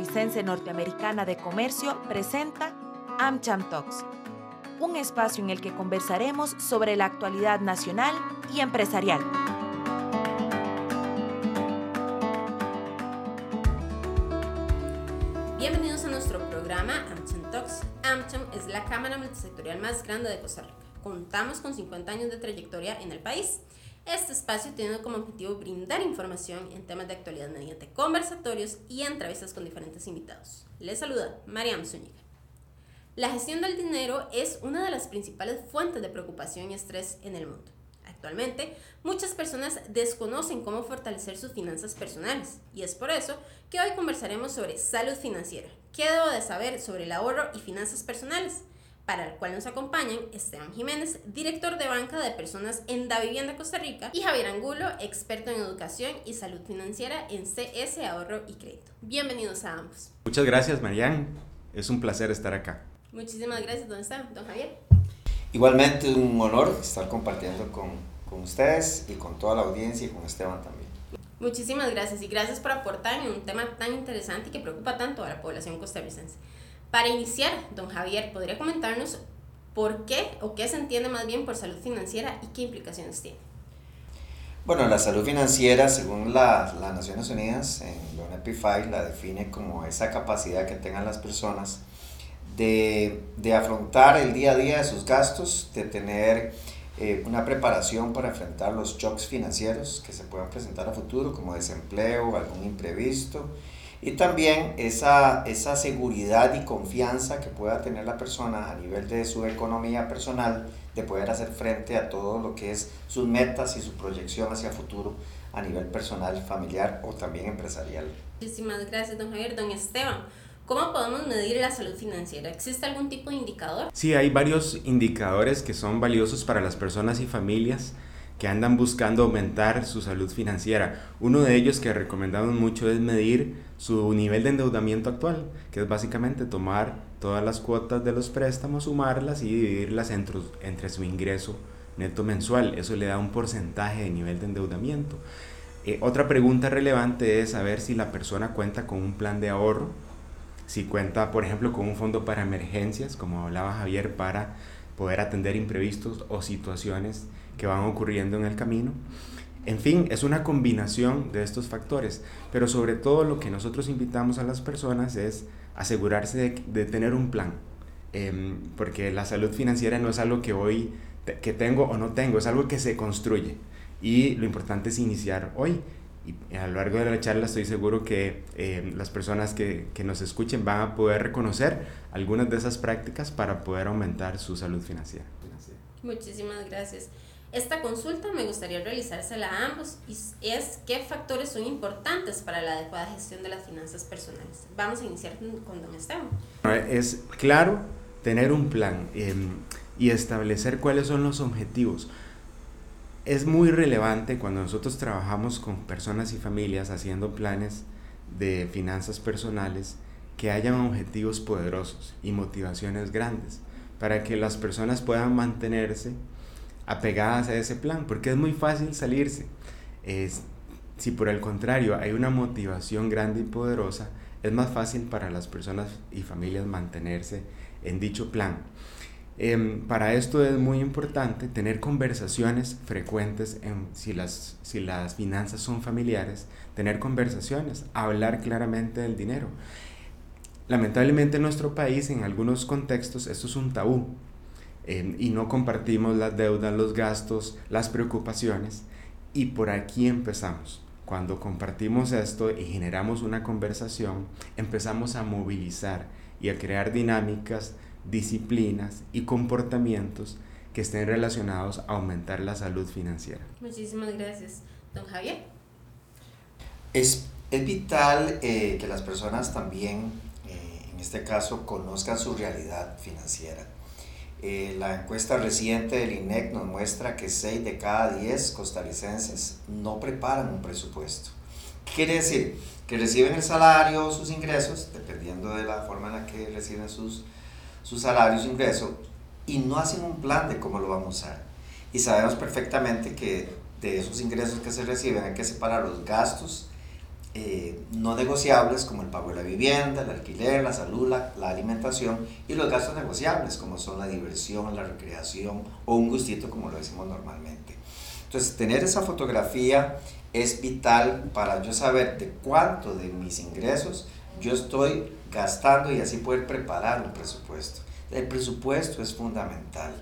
Costarricense Norteamericana de Comercio presenta AmCham Talks, un espacio en el que conversaremos sobre la actualidad nacional y empresarial. Bienvenidos a nuestro programa AmCham Talks. AmCham es la cámara multisectorial más grande de Costa Rica. Contamos con 50 años de trayectoria en el país este espacio tiene como objetivo brindar información en temas de actualidad mediante conversatorios y entrevistas con diferentes invitados. Les saluda Mariam Zúñiga. La gestión del dinero es una de las principales fuentes de preocupación y estrés en el mundo. Actualmente, muchas personas desconocen cómo fortalecer sus finanzas personales y es por eso que hoy conversaremos sobre salud financiera. ¿Qué debo de saber sobre el ahorro y finanzas personales? Para el cual nos acompañan Esteban Jiménez, director de banca de personas en Da Vivienda Costa Rica, y Javier Angulo, experto en educación y salud financiera en CS Ahorro y Crédito. Bienvenidos a ambos. Muchas gracias, Marian. Es un placer estar acá. Muchísimas gracias, don Esteban. Don Javier. Igualmente un honor estar compartiendo con, con ustedes y con toda la audiencia y con Esteban también. Muchísimas gracias y gracias por aportar en un tema tan interesante y que preocupa tanto a la población costarricense. Para iniciar, don Javier, ¿podría comentarnos por qué o qué se entiende más bien por salud financiera y qué implicaciones tiene? Bueno, la salud financiera, según las Naciones Unidas, en la UNEP la define como esa capacidad que tengan las personas de, de afrontar el día a día de sus gastos, de tener eh, una preparación para enfrentar los shocks financieros que se puedan presentar a futuro, como desempleo, algún imprevisto, y también esa, esa seguridad y confianza que pueda tener la persona a nivel de su economía personal, de poder hacer frente a todo lo que es sus metas y su proyección hacia futuro a nivel personal, familiar o también empresarial. Muchísimas gracias, don Javier. Don Esteban, ¿Cómo podemos medir la salud financiera? ¿Existe algún tipo de indicador? Sí, hay varios indicadores que son valiosos para las personas y familias que andan buscando aumentar su salud financiera. Uno de ellos que recomendamos mucho es medir su nivel de endeudamiento actual, que es básicamente tomar todas las cuotas de los préstamos, sumarlas y dividirlas entre, entre su ingreso neto mensual. Eso le da un porcentaje de nivel de endeudamiento. Eh, otra pregunta relevante es saber si la persona cuenta con un plan de ahorro, si cuenta, por ejemplo, con un fondo para emergencias, como hablaba Javier, para poder atender imprevistos o situaciones que van ocurriendo en el camino. En fin, es una combinación de estos factores, pero sobre todo lo que nosotros invitamos a las personas es asegurarse de, tener un plan, em, porque la salud financiera no es algo que hoy que tengo o no tengo, es algo que se construye y lo importante es iniciar hoy. Y a lo largo de la charla estoy seguro que em, las personas que, que nos escuchen van a poder reconocer algunas de esas prácticas para poder aumentar su salud financiera. Muchísimas gracias. Esta consulta me gustaría realizársela a ambos y es qué factores son importantes para la adecuada gestión de las finanzas personales. Vamos a iniciar con don Esteban. Es claro tener un plan em, y establecer cuáles son los objetivos. Es muy relevante cuando nosotros trabajamos con personas y familias haciendo planes de finanzas personales que hayan objetivos poderosos y motivaciones grandes para que las personas puedan mantenerse apegadas a ese plan, porque es muy fácil salirse. Es, si por el contrario hay una motivación grande y poderosa, es más fácil para las personas y familias mantenerse en dicho plan. Em, para esto es muy importante tener conversaciones frecuentes en, si, las, si las finanzas son familiares, tener conversaciones, hablar claramente del dinero. Lamentablemente en nuestro país, en algunos contextos, esto es un tabú y no compartimos las deudas, los gastos, las preocupaciones. Y por aquí empezamos. Cuando compartimos esto y generamos una conversación, empezamos a movilizar y a crear dinámicas, disciplinas y comportamientos que estén relacionados a aumentar la salud financiera. Muchísimas gracias. Don Javier. Es, es vital eh, que las personas también, eh, en este caso, conozcan su realidad financiera eh, la encuesta reciente del INEC nos muestra que 6 de cada 10 costarricenses no preparan un presupuesto. ¿Qué quiere decir? Que reciben el salario o sus ingresos, dependiendo de la forma en la que reciben sus, sus salarios e ingresos, y no hacen un plan de cómo lo vamos a usar. Y sabemos perfectamente que de esos ingresos que se reciben hay que separar los gastos eh, no negociables como el pago de la vivienda, el alquiler, la salud, la, la, alimentación y los gastos negociables como son la diversión, la recreación o un gustito como lo decimos normalmente. Entonces, tener esa fotografía es vital para yo saber de cuánto de mis ingresos yo estoy gastando y así poder preparar un presupuesto. El presupuesto es fundamental.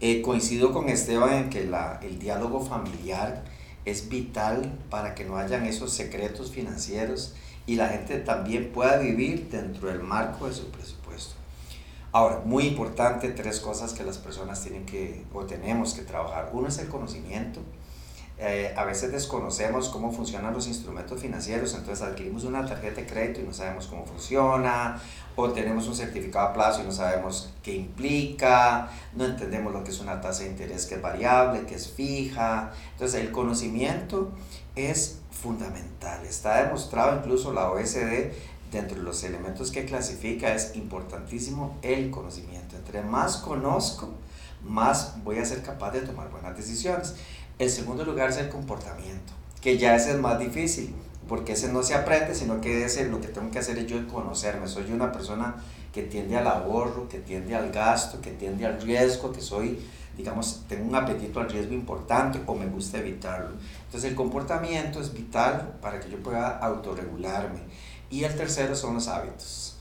Eh, coincido con Esteban en que la, el diálogo familiar es vital para que no hayan esos secretos financieros y la gente también pueda vivir dentro del marco de su presupuesto. Ahora, muy importante, tres cosas que las personas tienen que o tenemos que trabajar. Uno es el conocimiento. Eh, a veces desconocemos cómo funcionan los instrumentos financieros, entonces adquirimos una tarjeta de crédito y no sabemos cómo funciona, o tenemos un certificado a plazo y no sabemos qué implica, no entendemos lo que es una tasa de interés que es variable, que es fija. Entonces el conocimiento es fundamental. Está demostrado incluso la OSD dentro de los elementos que clasifica es importantísimo el conocimiento. Entre más conozco, más voy a ser capaz de tomar buenas decisiones. El segundo lugar es el comportamiento, que ya ese es más difícil porque ese no se aprende, sino que ese lo que tengo que hacer es yo conocerme. Soy una persona que tiende al ahorro, que tiende al gasto, que tiende al riesgo, que soy, digamos, tengo un apetito al riesgo importante o me gusta evitarlo. Entonces el comportamiento es vital para que yo pueda autorregularme. Y el tercero son los hábitos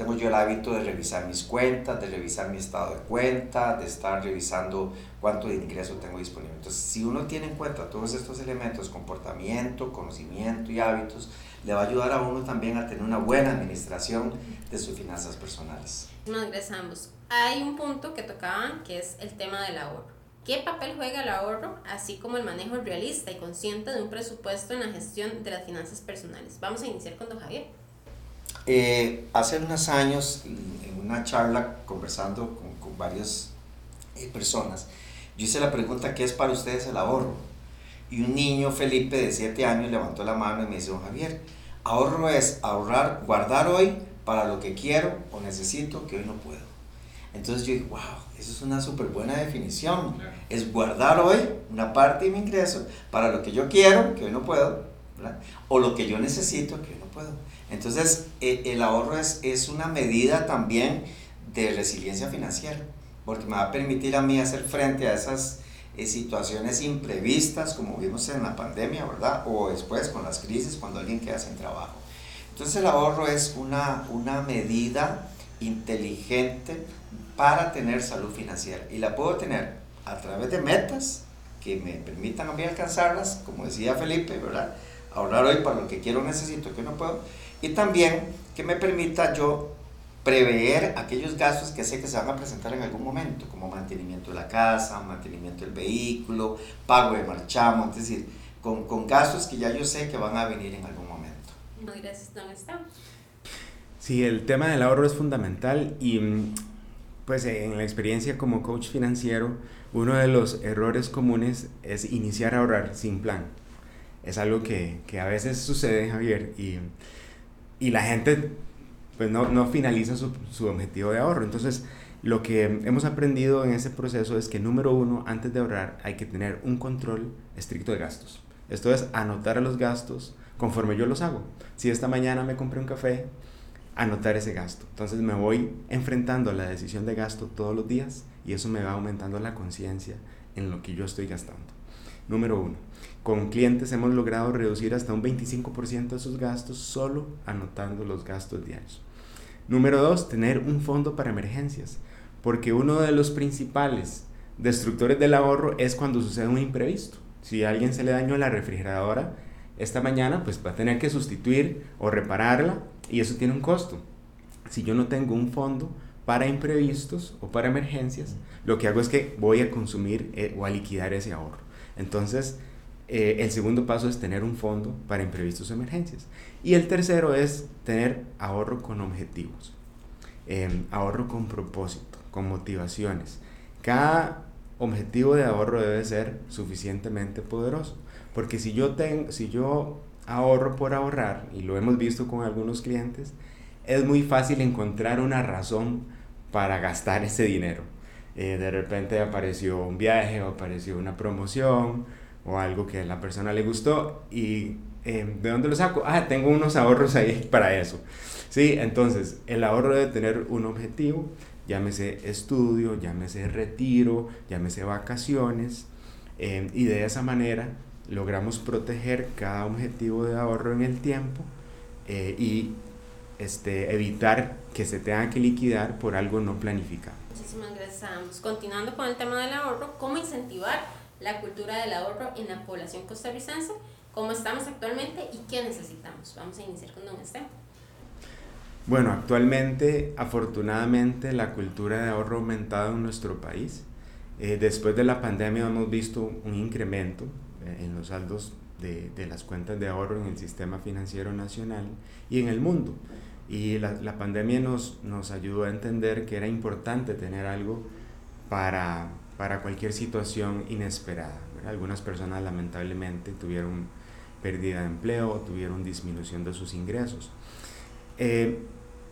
tengo yo el hábito de revisar mis cuentas, de revisar mi estado de cuenta, de estar revisando cuánto de ingreso tengo disponible. Entonces, si uno tiene en cuenta todos estos elementos, comportamiento, conocimiento y hábitos, le va a ayudar a uno también a tener una buena administración de sus finanzas personales. A ambos. Hay un punto que tocaban que es el tema del ahorro. ¿Qué papel juega el ahorro, así como el manejo realista y consciente de un presupuesto en la gestión de las finanzas personales? Vamos a iniciar con don Javier. Eh, hace unos años, en una charla conversando con, con varias eh, personas, yo hice la pregunta, ¿qué es para ustedes el ahorro? Y un niño, Felipe, de 7 años, levantó la mano y me dice, don Javier, ahorro es ahorrar, guardar hoy para lo que quiero o necesito que hoy no puedo. Entonces yo dije, wow, eso es una súper buena definición. Es guardar hoy una parte de mi ingreso para lo que yo quiero, que hoy no puedo, o lo que yo necesito, que hoy no puedo. Entonces, eh, el ahorro es, es una medida también de resiliencia financiera, porque me va a permitir a mí hacer frente a esas eh, situaciones imprevistas, como vimos en la pandemia, ¿verdad? O después con las crisis, cuando alguien queda sin trabajo. Entonces, el ahorro es una, una medida inteligente para tener salud financiera. Y la puedo tener a través de metas que me permitan a mí alcanzarlas, como decía Felipe, ¿verdad? Ahorrar hoy para lo que quiero, necesito, que no puedo y también que me permita yo prever aquellos gastos que sé que se van a presentar en algún momento, como mantenimiento de la casa, mantenimiento del vehículo, pago de marchamo, es decir, con, con gastos que ya yo sé que van a venir en algún momento. No, gracias, don está. Sí, el tema del ahorro es fundamental y mm, pues en la experiencia como coach financiero, uno de los errores comunes es iniciar a ahorrar sin plan. Es algo que, que a veces sucede, Javier, y y la gente pues no, no finaliza su, su, objetivo de ahorro. Entonces, lo que hemos aprendido en ese proceso es que número uno, antes de ahorrar, hay que tener un control estricto de gastos. Esto es anotar los gastos conforme yo los hago. Si esta mañana me compré un café, anotar ese gasto. Entonces me voy enfrentando a la decisión de gasto todos los días y eso me va aumentando la conciencia en lo que yo estoy gastando. Número uno. Con clientes hemos logrado reducir hasta un 25% de sus gastos solo anotando los gastos diarios. Número dos, tener un fondo para emergencias, porque uno de los principales destructores del ahorro es cuando sucede un imprevisto. Si a alguien se le dañó la refrigeradora esta mañana, pues va a tener que sustituir o repararla y eso tiene un costo. Si yo no tengo un fondo para imprevistos o para emergencias, lo que hago es que voy a consumir eh, o a liquidar ese ahorro. Entonces, eh, el segundo paso es tener un fondo para imprevistos o emergencias. Y el tercero es tener ahorro con objetivos, em, ahorro con propósito, con motivaciones. Cada objetivo de ahorro debe ser suficientemente poderoso. Porque si yo, tengo, si yo ahorro por ahorrar, y lo hemos visto con algunos clientes, es muy fácil encontrar una razón para gastar ese dinero. Eh, de repente apareció un viaje o apareció una promoción o algo que a la persona le gustó y eh, ¿de dónde lo saco? Ah, tengo unos ahorros ahí para eso. Sí, entonces el ahorro debe tener un objetivo, llámese estudio, llámese retiro, llámese vacaciones, eh, y de esa manera logramos proteger cada objetivo de ahorro en el tiempo eh, y este, evitar que se tenga que liquidar por algo no planificado. Muchísimas gracias. Continuando con el tema del ahorro, ¿cómo incentivar la cultura del ahorro en la población costarricense? ¿Cómo estamos actualmente y qué necesitamos? Vamos a iniciar con don Esteban. Bueno, actualmente, afortunadamente, la cultura de ahorro ha aumentado en nuestro país. Eh, después de la pandemia hemos visto un incremento eh, en los saldos de, de, las cuentas de ahorro en el sistema financiero nacional y en el mundo. Y la, la pandemia nos, nos ayudó a entender que era importante tener algo para, para cualquier situación inesperada. Algunas personas lamentablemente tuvieron pérdida de empleo, tuvieron disminución de sus ingresos. Eh,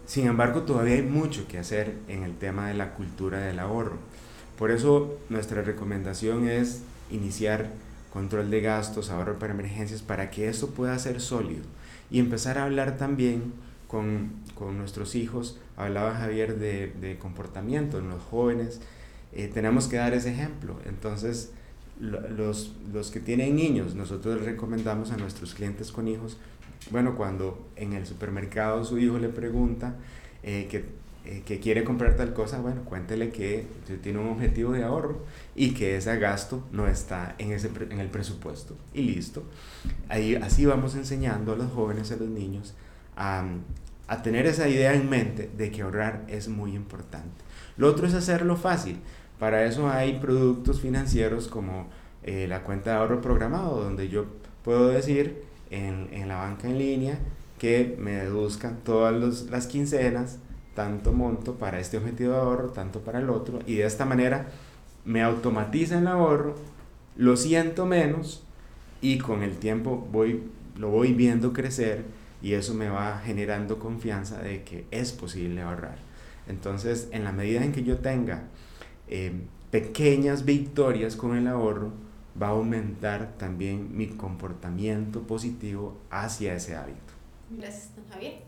sin embargo, todavía hay mucho que hacer en el tema de la cultura del ahorro. Por eso nuestra recomendación es iniciar control de gastos, ahorro para emergencias, para que esto pueda ser sólido. Y empezar a hablar también con, con nuestros hijos. Hablaba Javier de, de, comportamiento en los jóvenes. Eh, tenemos que dar ese ejemplo. Entonces, los, los que tienen niños, nosotros les recomendamos a nuestros clientes con hijos, bueno, cuando en el supermercado su hijo le pregunta eh, que eh, que quiere comprar tal cosa, bueno, cuéntele que tiene un objetivo de ahorro y que ese gasto no está en, ese, en el presupuesto. Y listo. Ahí, así vamos enseñando a los jóvenes, a los niños, a, a tener esa idea en mente de que ahorrar es muy importante. Lo otro es hacerlo fácil. Para eso hay productos financieros como eh, la cuenta de ahorro programado, donde yo puedo decir en, en la banca en línea que me deduzcan todas las quincenas tanto monto para este objetivo de ahorro, tanto para el otro, y de esta manera me automatiza el ahorro, lo siento menos y con el tiempo voy, lo voy viendo crecer y eso me va generando confianza de que es posible ahorrar. Entonces, en la medida en que yo tenga eh, pequeñas victorias con el ahorro, va a aumentar también mi comportamiento positivo hacia ese hábito. Gracias, don Javier.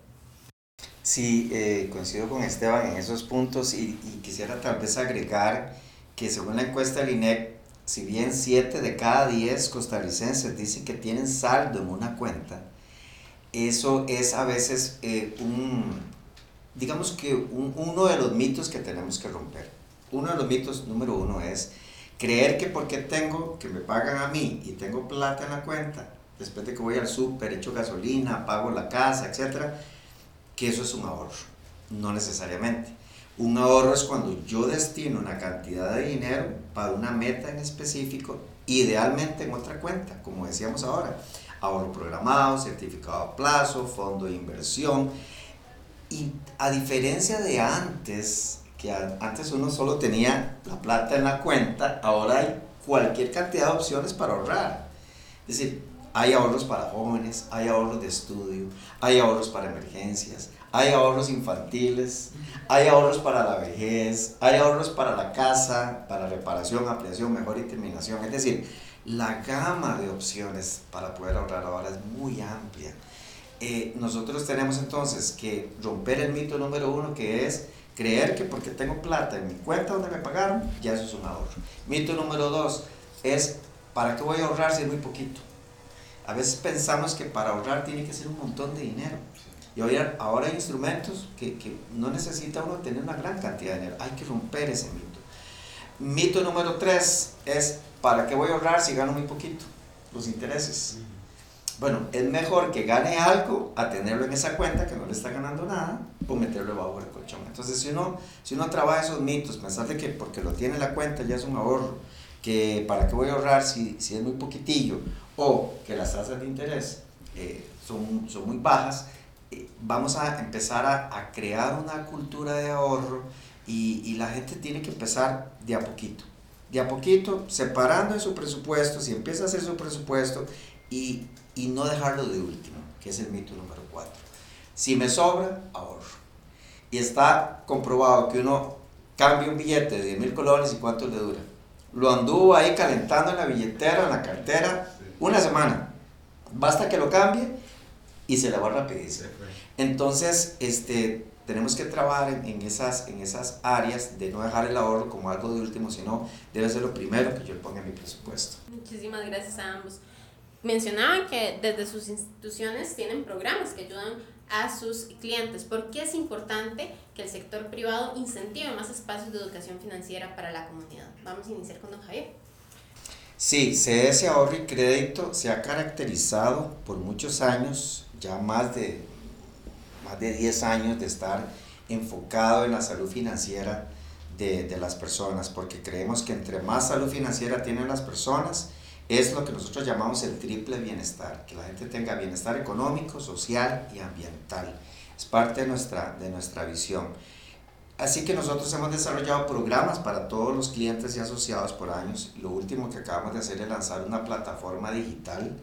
Sí, eh, coincido con Esteban en esos puntos y, y, quisiera tal vez agregar que según la encuesta del INEC, si bien 7 de cada 10 costarricenses dicen que tienen saldo en una cuenta, eso es a veces eh, un, digamos que un, uno de los mitos que tenemos que romper. Uno de los mitos número uno es creer que porque tengo, que me pagan a mí y tengo plata en la cuenta, después de que voy al súper, echo gasolina, pago la casa, etcétera, que eso es un ahorro. No necesariamente. Un ahorro es cuando yo destino una cantidad de dinero para una meta en específico, idealmente en otra cuenta, como decíamos ahora. Ahorro programado, certificado a plazo, fondo de inversión. Y a diferencia de antes, que antes uno solo tenía la plata en la cuenta, ahora hay cualquier cantidad de opciones para ahorrar. Es decir, hay ahorros para jóvenes, hay ahorros de estudio, hay ahorros para emergencias, hay ahorros infantiles, hay ahorros para la vejez, hay ahorros para la casa, para reparación, ampliación, mejor y terminación. Es decir, la gama de opciones para poder ahorrar ahora es muy amplia. Eh, nosotros tenemos entonces que romper el mito número uno que es creer que porque tengo plata en mi cuenta donde me pagaron, ya eso es un ahorro. Mito número dos es, ¿para qué voy a ahorrar si es muy poquito? A veces pensamos que para ahorrar tiene que ser un montón de dinero. Y ahora, ahora hay instrumentos que, que, no necesita uno tener una gran cantidad de dinero. Hay que romper ese mito. Mito número tres es, ¿para qué voy a ahorrar si gano muy poquito? Los intereses. Bueno, es mejor que gane algo a tenerlo en esa cuenta que no le está ganando nada, por meterlo bajo el colchón. Entonces, si uno, si uno trabaja esos mitos, pensar de que porque lo tiene en la cuenta ya es un ahorro, que para qué voy a ahorrar si, si es muy poquitillo, o que las tasas de interés eh, son, son muy bajas, eh, vamos a empezar a, a, crear una cultura de ahorro y, y, la gente tiene que empezar de a poquito. De a poquito, separando en su presupuesto, si empieza a hacer su presupuesto y, y no dejarlo de último, que es el mito número 4. Si me sobra, ahorro. Y está comprobado que uno cambia un billete de 10 mil colones y cuánto le dura. Lo anduvo ahí calentando en la billetera, en la cartera, una semana. Basta que lo cambie y se le va rapidísimo. Entonces, este, tenemos que trabajar en, esas, en esas áreas de no dejar el ahorro como algo de último, sino debe ser lo primero que yo ponga en mi presupuesto. Muchísimas gracias a ambos. Mencionaban que desde sus instituciones tienen programas que ayudan a sus clientes. ¿Por qué es importante que el sector privado incentive más espacios de educación financiera para la comunidad? Vamos a iniciar con don Javier. Sí, CS Ahorro y Crédito se ha caracterizado por muchos años, ya más de de 10 años de estar enfocado en la salud financiera de, de, las personas, porque creemos que entre más salud financiera tienen las personas, es lo que nosotros llamamos el triple bienestar, que la gente tenga bienestar económico, social y ambiental. Es parte de nuestra, de nuestra visión. Así que nosotros hemos desarrollado programas para todos los clientes y asociados por años. Lo último que acabamos de hacer es lanzar una plataforma digital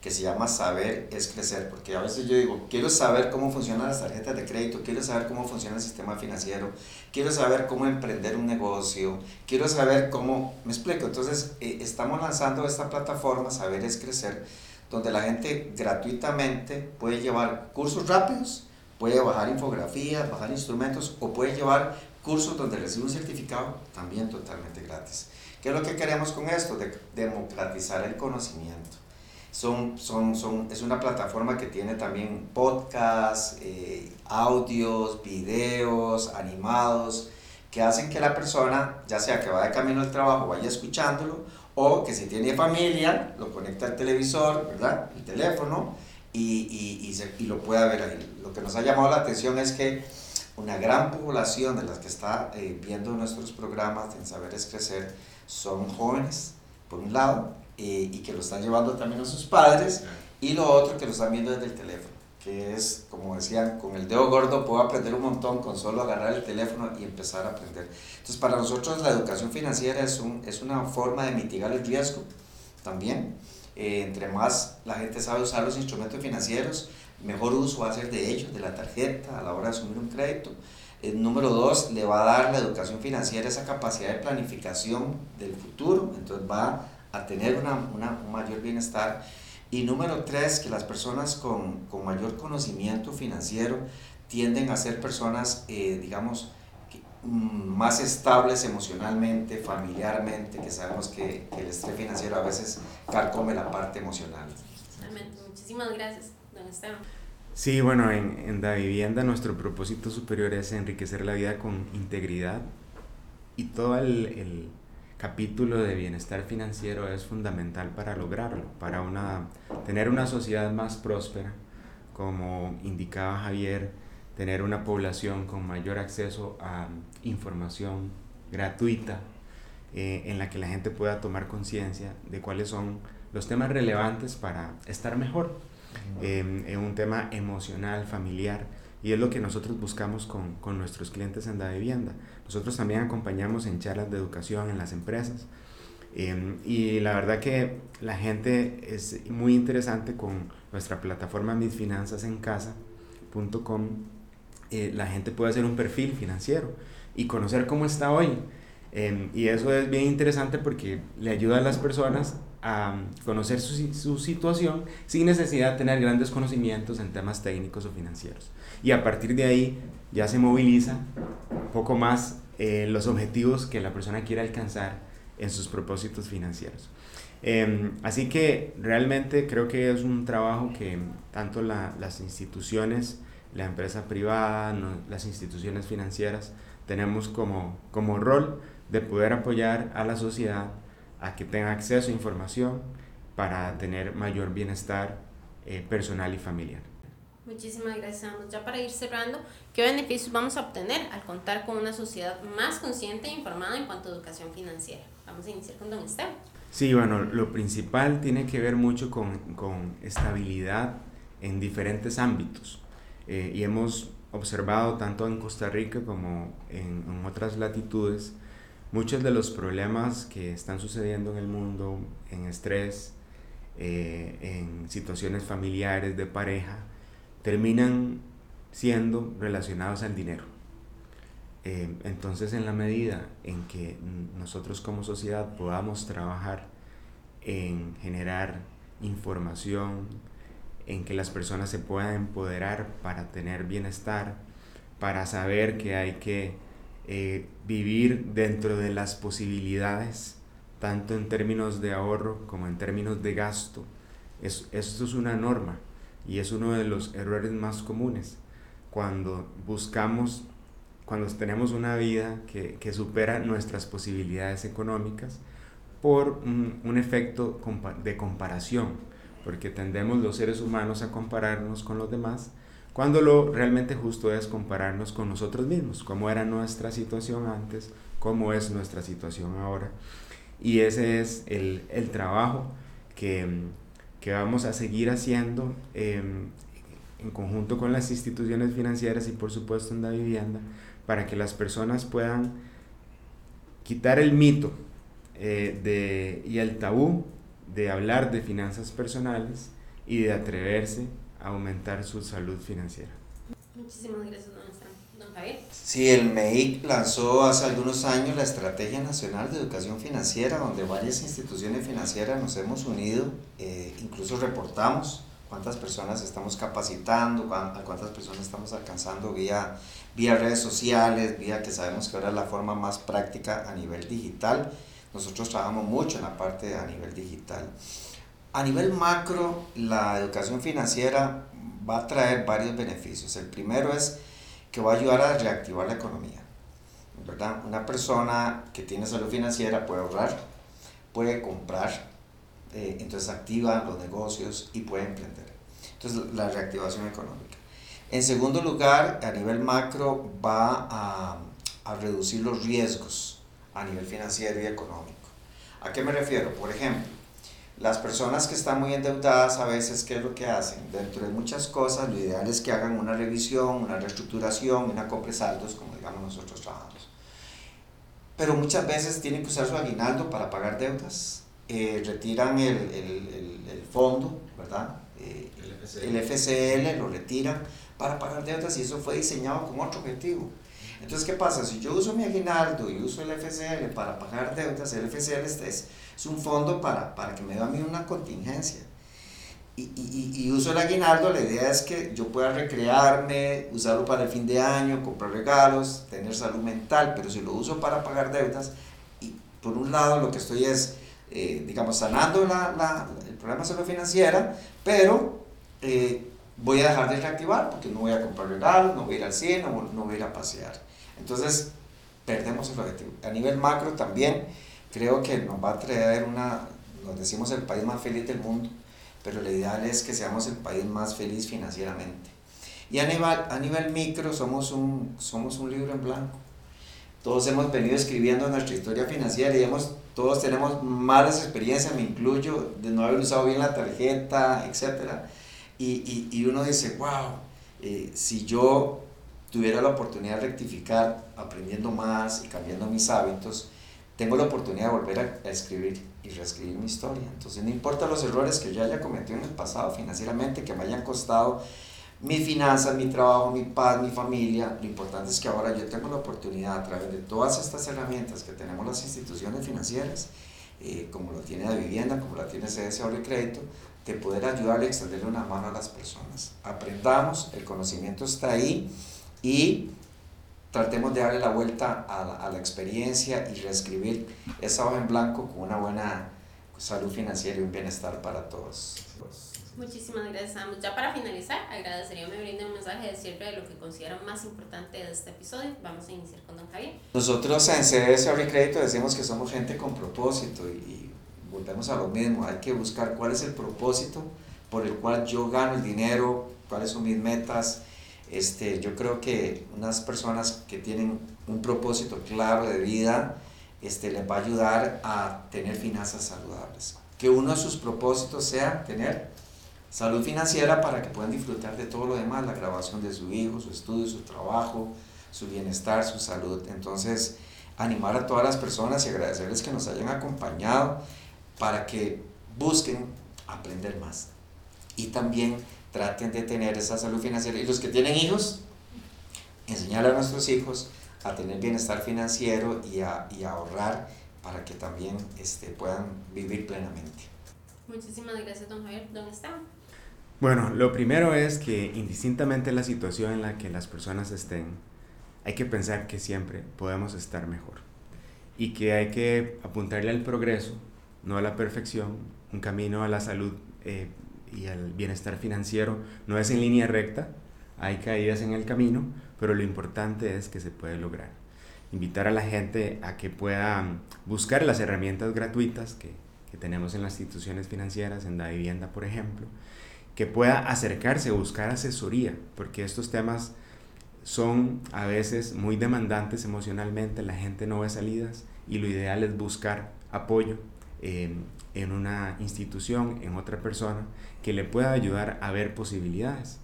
que se llama Saber es Crecer, porque a veces yo digo, quiero saber cómo funcionan las tarjetas de crédito, quiero saber cómo funciona el sistema financiero, quiero saber cómo emprender un negocio, quiero saber cómo, me explico, entonces eh, estamos lanzando esta plataforma Saber es Crecer, donde la gente gratuitamente puede llevar cursos rápidos, puede bajar infografías, bajar instrumentos o puede llevar cursos donde recibe un certificado también totalmente gratis. ¿Qué es lo que queremos con esto? De democratizar el conocimiento son, son, son, es una plataforma que tiene también podcasts, eh, audios, videos, animados, que hacen que la persona, ya sea que va de camino al trabajo, vaya escuchándolo, o que si tiene familia, lo conecta al televisor, ¿verdad? El teléfono, y, y, y, se, y lo pueda ver ahí. Lo que nos ha llamado la atención es que una gran población de las que está eh, viendo nuestros programas en Saberes Crecer son jóvenes, por un lado, y que lo están llevando también a sus padres, y lo otro que lo están viendo desde el teléfono, que es, como decían, con el dedo gordo puedo aprender un montón con solo agarrar el teléfono y empezar a aprender. Entonces, para nosotros la educación financiera es, un, es una forma de mitigar el riesgo también. Eh, entre más la gente sabe usar los instrumentos financieros, mejor uso va a hacer de ellos, de la tarjeta, a la hora de asumir un crédito. El número dos, le va a dar la educación financiera esa capacidad de planificación del futuro, entonces va a tener una, una, un mayor bienestar. Y número tres, que las personas con, con mayor conocimiento financiero tienden a ser personas, eh, digamos, mm, más estables emocionalmente, familiarmente, que sabemos que, que, el estrés financiero a veces carcome la parte emocional. Muchísimas gracias, don Esteban. Sí, bueno, en, en la vivienda nuestro propósito superior es enriquecer la vida con integridad y todo el, el capítulo de bienestar financiero es fundamental para lograrlo, para una, tener una sociedad más próspera, como indicaba Javier, tener una población con mayor acceso a información gratuita eh, en la que la gente pueda tomar conciencia de cuáles son los temas relevantes para estar mejor. Eh, en un tema emocional, familiar, y es lo que nosotros buscamos con, con nuestros clientes en la vivienda. Nosotros también acompañamos en charlas de educación en las empresas. Em, y la verdad que la gente es muy interesante con nuestra plataforma misfinansasencasa.com. Eh, la gente puede hacer un perfil financiero y conocer cómo está hoy. Em, y eso es bien interesante porque le ayuda a las personas a conocer su, su, situación sin necesidad de tener grandes conocimientos en temas técnicos o financieros. Y a partir de ahí ya se moviliza un poco más eh, los objetivos que la persona quiere alcanzar en sus propósitos financieros. Eh, así que realmente creo que es un trabajo que tanto la, las instituciones, la empresa privada, no, las instituciones financieras, tenemos como, como rol de poder apoyar a la sociedad a que tenga acceso a información para tener mayor bienestar eh, personal y familiar. Muchísimas gracias, Ya para ir cerrando, ¿qué beneficios vamos a obtener al contar con una sociedad más consciente e informada en cuanto a educación financiera? Vamos a iniciar con don Esteban. Sí, bueno, lo principal tiene que ver mucho con, con estabilidad en diferentes ámbitos. Eh, y hemos observado tanto en Costa Rica como en, en otras latitudes muchos de los problemas que están sucediendo en el mundo, en estrés, eh, en situaciones familiares, de pareja, terminan siendo relacionados al dinero. Eh, entonces, en la medida en que nosotros como sociedad podamos trabajar en generar información, en que las personas se puedan empoderar para tener bienestar, para saber que hay que eh, vivir dentro de las posibilidades, tanto en términos de ahorro como en términos de gasto. Es, esto es una norma y es uno de los errores más comunes cuando buscamos, cuando tenemos una vida que, que supera nuestras posibilidades económicas por un, un efecto de comparación, porque tendemos los seres humanos a compararnos con los demás cuando lo realmente justo es compararnos con nosotros mismos, cómo era nuestra situación antes, cómo es nuestra situación ahora. Y ese es el, el trabajo que, que, vamos a seguir haciendo em, en conjunto con las instituciones financieras y por supuesto en la vivienda, para que las personas puedan quitar el mito eh, de, y el tabú de hablar de finanzas personales y de atreverse aumentar su salud financiera. Muchísimas gracias, don Javier. Sí, el MEIC lanzó hace algunos años la Estrategia Nacional de Educación Financiera, donde varias instituciones financieras nos hemos unido, eh, incluso reportamos cuántas personas estamos capacitando, a cuántas personas estamos alcanzando vía, vía redes sociales, vía que sabemos que ahora es la forma más práctica a nivel digital. Nosotros trabajamos mucho en la parte a nivel digital. A nivel macro, la educación financiera va a traer varios beneficios. El primero es que va a ayudar a reactivar la economía. ¿verdad? Una persona que tiene salud financiera puede ahorrar, puede comprar, eh, entonces activa los negocios y puede emprender. Entonces la reactivación económica. En segundo lugar, a nivel macro va a, a reducir los riesgos a nivel financiero y económico. ¿A qué me refiero? Por ejemplo, las personas que están muy endeudadas a veces, ¿qué es lo que hacen? Dentro de muchas cosas, lo ideal es que hagan una revisión, una reestructuración, una compra de saldos, como digamos nosotros trabajamos. Pero muchas veces tienen que usar su aguinaldo para pagar deudas eh, retiran el, el, el, fondo, ¿verdad? Eh, el, FCL. lo retiran para pagar deudas y eso fue diseñado con otro objetivo. Entonces, ¿qué pasa? Si yo uso mi aguinaldo y uso el FCL para pagar deudas, el FCL es, es un fondo para, para que me dé a mí una contingencia. Y, y, y, uso el aguinaldo, la idea es que yo pueda recrearme, usarlo para el fin de año, comprar regalos, tener salud mental, pero si lo uso para pagar deudas, y por un lado lo que estoy es eh, digamos, sanando la, la, el problema salud financiera, pero eh, voy a dejar de reactivar porque no voy a comprar regalos, no voy a ir al cine, no, no voy a ir a pasear. Entonces, perdemos el objetivo. A nivel macro también creo que nos va a traer una, nos decimos el país más feliz del mundo, pero lo ideal es que seamos el país más feliz financieramente. Y a nivel, a nivel micro somos un, somos un libro en blanco. Todos hemos venido escribiendo nuestra historia financiera y hemos todos tenemos malas experiencias, me incluyo, de no haber usado bien la tarjeta, etc. Y, y, y uno dice, wow, eh, si yo tuviera la oportunidad de rectificar, aprendiendo más y cambiando mis hábitos, tengo la oportunidad de volver a, a, escribir y reescribir mi historia. Entonces, no importa los errores que yo haya cometido en el pasado financieramente, que me hayan costado mis finanzas, mi trabajo, mi paz, mi familia. Lo importante es que ahora yo tengo la oportunidad a través de todas estas herramientas que tenemos las instituciones financieras, eh, como lo tiene la vivienda, como la tiene CS Ahorro y Crédito, de poder ayudarle a extenderle una mano a las personas. Aprendamos, el conocimiento está ahí y tratemos de darle la vuelta a la, a la experiencia y reescribir esa hoja en blanco con una buena salud financiera y un bienestar para todos. Muchísimas gracias, Amos. Ya para finalizar, agradecería que me brinden un mensaje de cierre de lo que consideran más importante de este episodio. Vamos a iniciar con don Javier. Nosotros en CS Crédito decimos que somos gente con propósito y, y volvemos a lo mismo. Hay que buscar cuál es el propósito por el cual yo gano el dinero, cuáles son mis metas. Este, yo creo que unas personas que tienen un propósito claro de vida este, les va a ayudar a tener finanzas saludables. Que uno de sus propósitos sea tener salud financiera para que puedan disfrutar de todo lo demás, la grabación de su hijo, su estudio, su trabajo, su bienestar, su salud. Entonces, animar a todas las personas y agradecerles que nos hayan acompañado para que busquen aprender más y también traten de tener esa salud financiera. Y los que tienen hijos, enseñar a nuestros hijos a tener bienestar financiero y a, y a ahorrar para que también este, puedan vivir plenamente. Muchísimas gracias, don Javier. ¿Dónde están? Bueno, lo primero es que indistintamente la situación en la que las personas estén, hay que pensar que siempre podemos estar mejor y que hay que apuntarle al progreso, no a la perfección. Un camino a la salud eh, y al bienestar financiero no es en línea recta, hay caídas en el camino, pero lo importante es que se puede lograr. Invitar a la gente a que pueda buscar las herramientas gratuitas que, que tenemos en las instituciones financieras, en la vivienda, por ejemplo, que pueda acercarse, buscar asesoría, porque estos temas son a veces muy demandantes emocionalmente, la gente no ve salidas y lo ideal es buscar apoyo en una institución, en otra persona, que le pueda ayudar a ver posibilidades.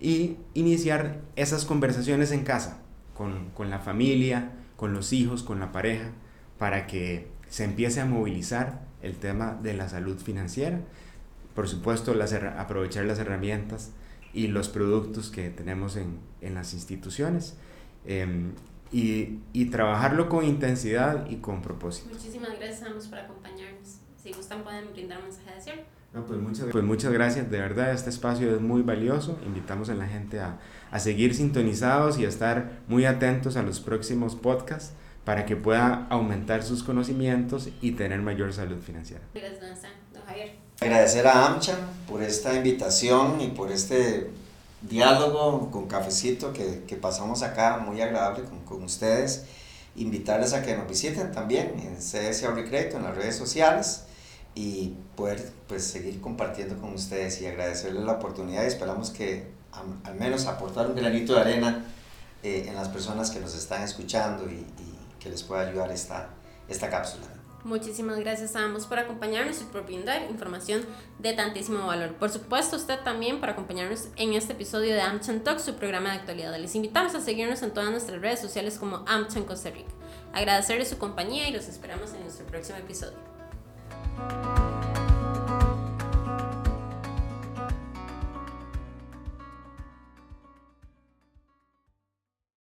Y iniciar esas conversaciones en casa, con, con la familia, con los hijos, con la pareja, para que se empiece a movilizar el tema de la salud financiera. Por supuesto, las, aprovechar las herramientas y los productos que tenemos en, en las instituciones. Em, y, y, trabajarlo con intensidad y con propósito. Muchísimas gracias, ambos por acompañarnos. Si gustan, pueden brindar un mensaje de cierre. No, pues, muchas, pues muchas gracias, de verdad este espacio es muy valioso, invitamos a la gente a, a seguir sintonizados y a estar muy atentos a los próximos podcasts para que pueda aumentar sus conocimientos y tener mayor salud financiera. Gracias, don Javier. Agradecer a AmCham por esta invitación y por este diálogo con cafecito que, que pasamos acá, muy agradable con, con, ustedes. Invitarles a que nos visiten también en CS Crédito, en las redes sociales y poder pues, seguir compartiendo con ustedes y agradecerles la oportunidad esperamos que al menos aportar un granito de arena eh, en las personas que nos están escuchando y, y que les pueda ayudar esta, esta cápsula. Muchísimas gracias a ambos por acompañarnos y por brindar información de tantísimo valor. Por supuesto, usted también por acompañarnos en este episodio de AmChan Talk, su programa de actualidad. Les invitamos a seguirnos en todas nuestras redes sociales como AmChan Costa Rica. Agradecerles su compañía y los esperamos en nuestro próximo episodio. Bye.